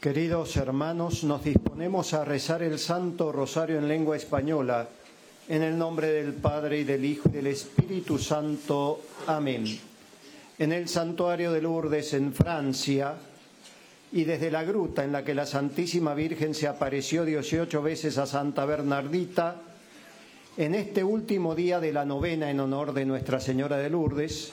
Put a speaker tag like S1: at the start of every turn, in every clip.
S1: Queridos hermanos, nos disponemos a rezar el Santo Rosario en lengua española, en el nombre del Padre y del Hijo y del Espíritu Santo. Amén. En el santuario de Lourdes, en Francia, y desde la gruta en la que la Santísima Virgen se apareció 18 veces a Santa Bernardita, en este último día de la novena en honor de Nuestra Señora de Lourdes,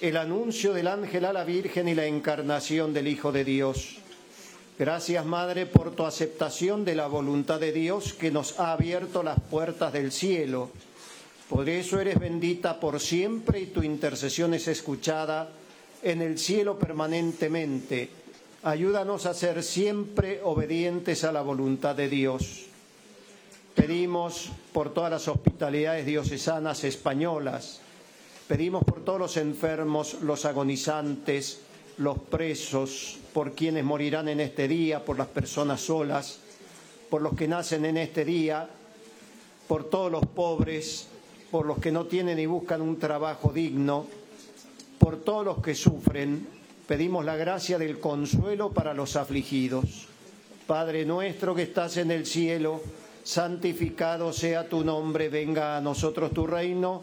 S1: el anuncio del ángel a la Virgen y la encarnación del Hijo de Dios. Gracias, Madre, por tu aceptación de la voluntad de Dios que nos ha abierto las puertas del cielo por eso eres bendita por siempre y tu intercesión es escuchada en el cielo permanentemente. Ayúdanos a ser siempre obedientes a la voluntad de Dios. Pedimos por todas las hospitalidades diocesanas españolas, pedimos por todos los enfermos, los agonizantes, los presos, por quienes morirán en este día, por las personas solas, por los que nacen en este día, por todos los pobres, por los que no tienen y buscan un trabajo digno, por todos los que sufren, pedimos la gracia del consuelo para los afligidos. Padre nuestro que estás en el cielo, santificado sea tu nombre, venga a nosotros tu reino,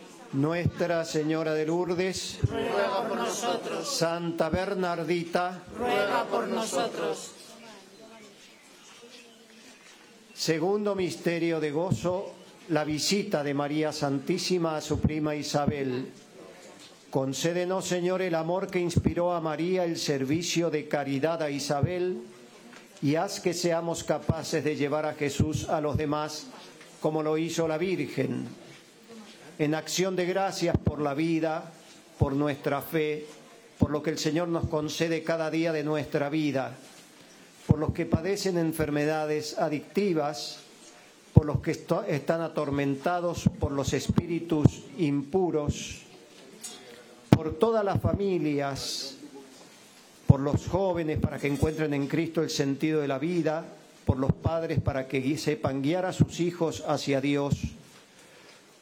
S1: Nuestra Señora de Lourdes,
S2: Ruega por nosotros,
S1: Santa Bernardita,
S2: ruega por nosotros.
S1: segundo misterio de gozo, la visita de María Santísima a su prima Isabel. Concédenos, Señor, el amor que inspiró a María el servicio de caridad a Isabel y haz que seamos capaces de llevar a Jesús a los demás como lo hizo la Virgen. En acción de gracias por la vida, por nuestra fe, por lo que el Señor nos concede cada día de nuestra vida, por los que padecen enfermedades adictivas, por los que están atormentados por los espíritus impuros, por todas las familias, por los jóvenes para que encuentren en Cristo el sentido de la vida, por los padres para que sepan guiar a sus hijos hacia Dios,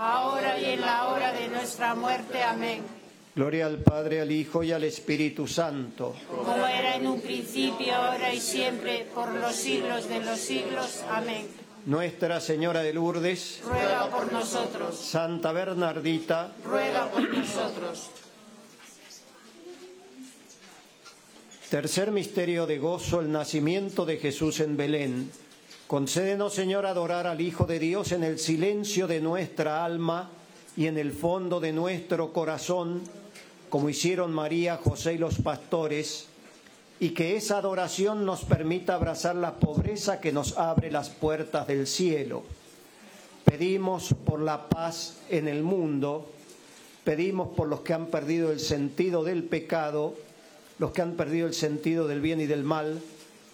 S2: ahora y en la hora de nuestra muerte. Amén.
S1: Gloria al Padre, al Hijo y al Espíritu Santo.
S2: Como era en un principio, ahora y siempre, por los siglos de los siglos. Amén.
S1: Nuestra Señora de Lourdes,
S2: Ruega por nosotros,
S1: Santa Bernardita,
S2: ruega por nosotros.
S1: Tercer misterio de gozo, el nacimiento de Jesús en Belén. Concédenos, Señor, adorar al Hijo de Dios en el silencio de nuestra alma y en el fondo de nuestro corazón, como hicieron María, José y los pastores, y que esa adoración nos permita abrazar la pobreza que nos abre las puertas del cielo. Pedimos por la paz en el mundo, pedimos por los que han perdido el sentido del pecado, los que han perdido el sentido del bien y del mal,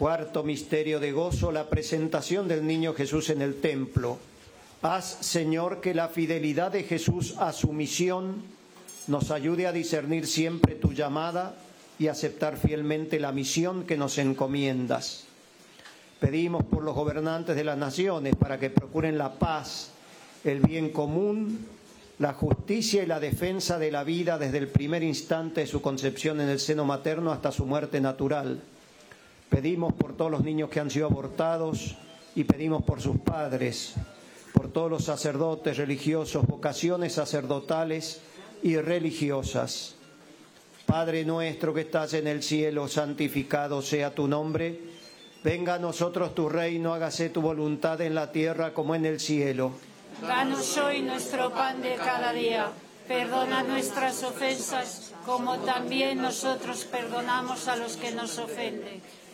S1: Cuarto misterio de gozo, la presentación del niño Jesús en el templo. Haz, Señor, que la fidelidad de Jesús a su misión nos ayude a discernir siempre tu llamada y aceptar fielmente la misión que nos encomiendas. Pedimos por los gobernantes de las naciones para que procuren la paz, el bien común, la justicia y la defensa de la vida desde el primer instante de su concepción en el seno materno hasta su muerte natural. Pedimos por todos los niños que han sido abortados y pedimos por sus padres, por todos los sacerdotes religiosos, vocaciones sacerdotales y religiosas. Padre nuestro que estás en el cielo, santificado sea tu nombre. Venga a nosotros tu reino, hágase tu voluntad en la tierra como en el cielo.
S2: Danos hoy nuestro pan de cada día. Perdona nuestras ofensas, como también nosotros perdonamos a los que nos ofenden.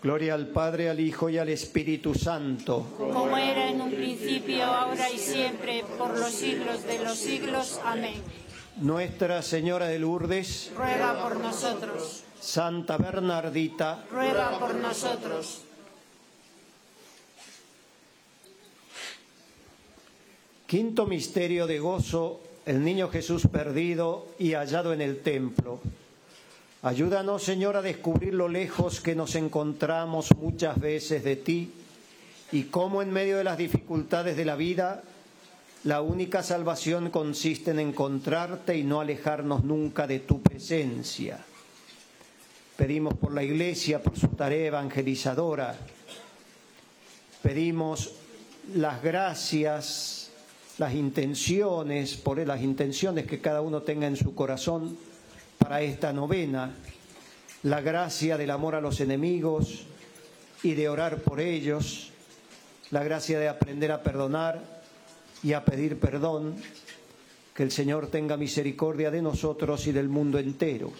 S1: Gloria al Padre, al Hijo y al Espíritu Santo.
S2: Como era en un principio, ahora y siempre, por los siglos de los siglos. Amén.
S1: Nuestra Señora de Lourdes,
S2: ruega por nosotros.
S1: Santa Bernardita,
S2: ruega por nosotros.
S1: Quinto misterio de gozo, el niño Jesús perdido y hallado en el templo. Ayúdanos, Señor, a descubrir lo lejos que nos encontramos muchas veces de ti y cómo en medio de las dificultades de la vida la única salvación consiste en encontrarte y no alejarnos nunca de tu presencia. Pedimos por la Iglesia, por su tarea evangelizadora. Pedimos las gracias, las intenciones, por las intenciones que cada uno tenga en su corazón para esta novena, la gracia del amor a los enemigos y de orar por ellos, la gracia de aprender a perdonar y a pedir perdón, que el Señor tenga misericordia de nosotros y del mundo entero.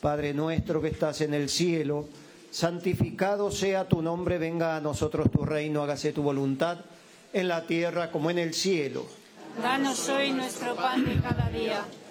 S1: Padre nuestro que estás en el cielo, santificado sea tu nombre, venga a nosotros tu reino, hágase tu voluntad en la tierra como en el cielo.
S2: Danos hoy nuestro pan de cada día,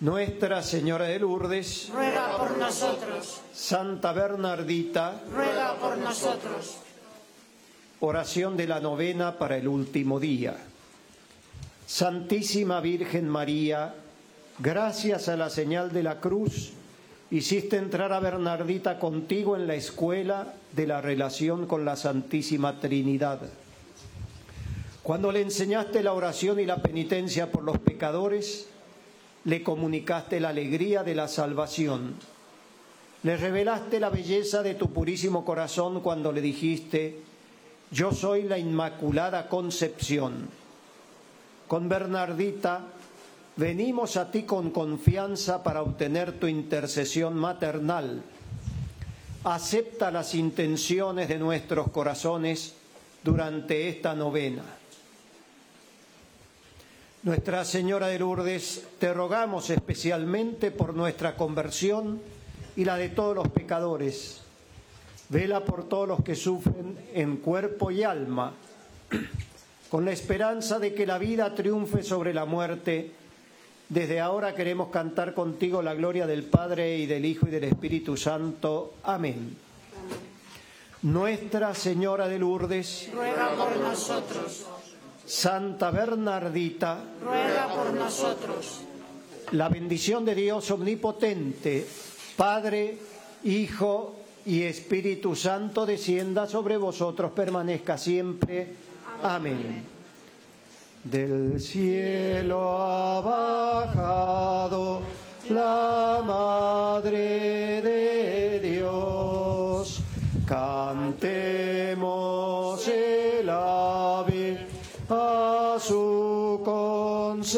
S1: Nuestra Señora de Lourdes,
S2: Ruega por nosotros,
S1: Santa Bernardita,
S2: ruega por nosotros.
S1: oración de la novena para el último día. Santísima Virgen María, gracias a la señal de la cruz, hiciste entrar a Bernardita contigo en la escuela de la relación con la Santísima Trinidad. Cuando le enseñaste la oración y la penitencia por los pecadores, le comunicaste la alegría de la salvación. Le revelaste la belleza de tu purísimo corazón cuando le dijiste, yo soy la Inmaculada Concepción. Con Bernardita venimos a ti con confianza para obtener tu intercesión maternal. Acepta las intenciones de nuestros corazones durante esta novena. Nuestra Señora de Lourdes, te rogamos especialmente por nuestra conversión y la de todos los pecadores. Vela por todos los que sufren en cuerpo y alma, con la esperanza de que la vida triunfe sobre la muerte. Desde ahora queremos cantar contigo la gloria del Padre y del Hijo y del Espíritu Santo. Amén. Nuestra Señora de Lourdes,
S2: Ruega por nosotros,
S1: Santa Bernardita,
S2: ruega por nosotros.
S1: la bendición de Dios omnipotente, Padre, Hijo y Espíritu Santo, descienda sobre vosotros, permanezca siempre. Amén. Del cielo ha bajado la Madre de Dios. Cantemos su concepción.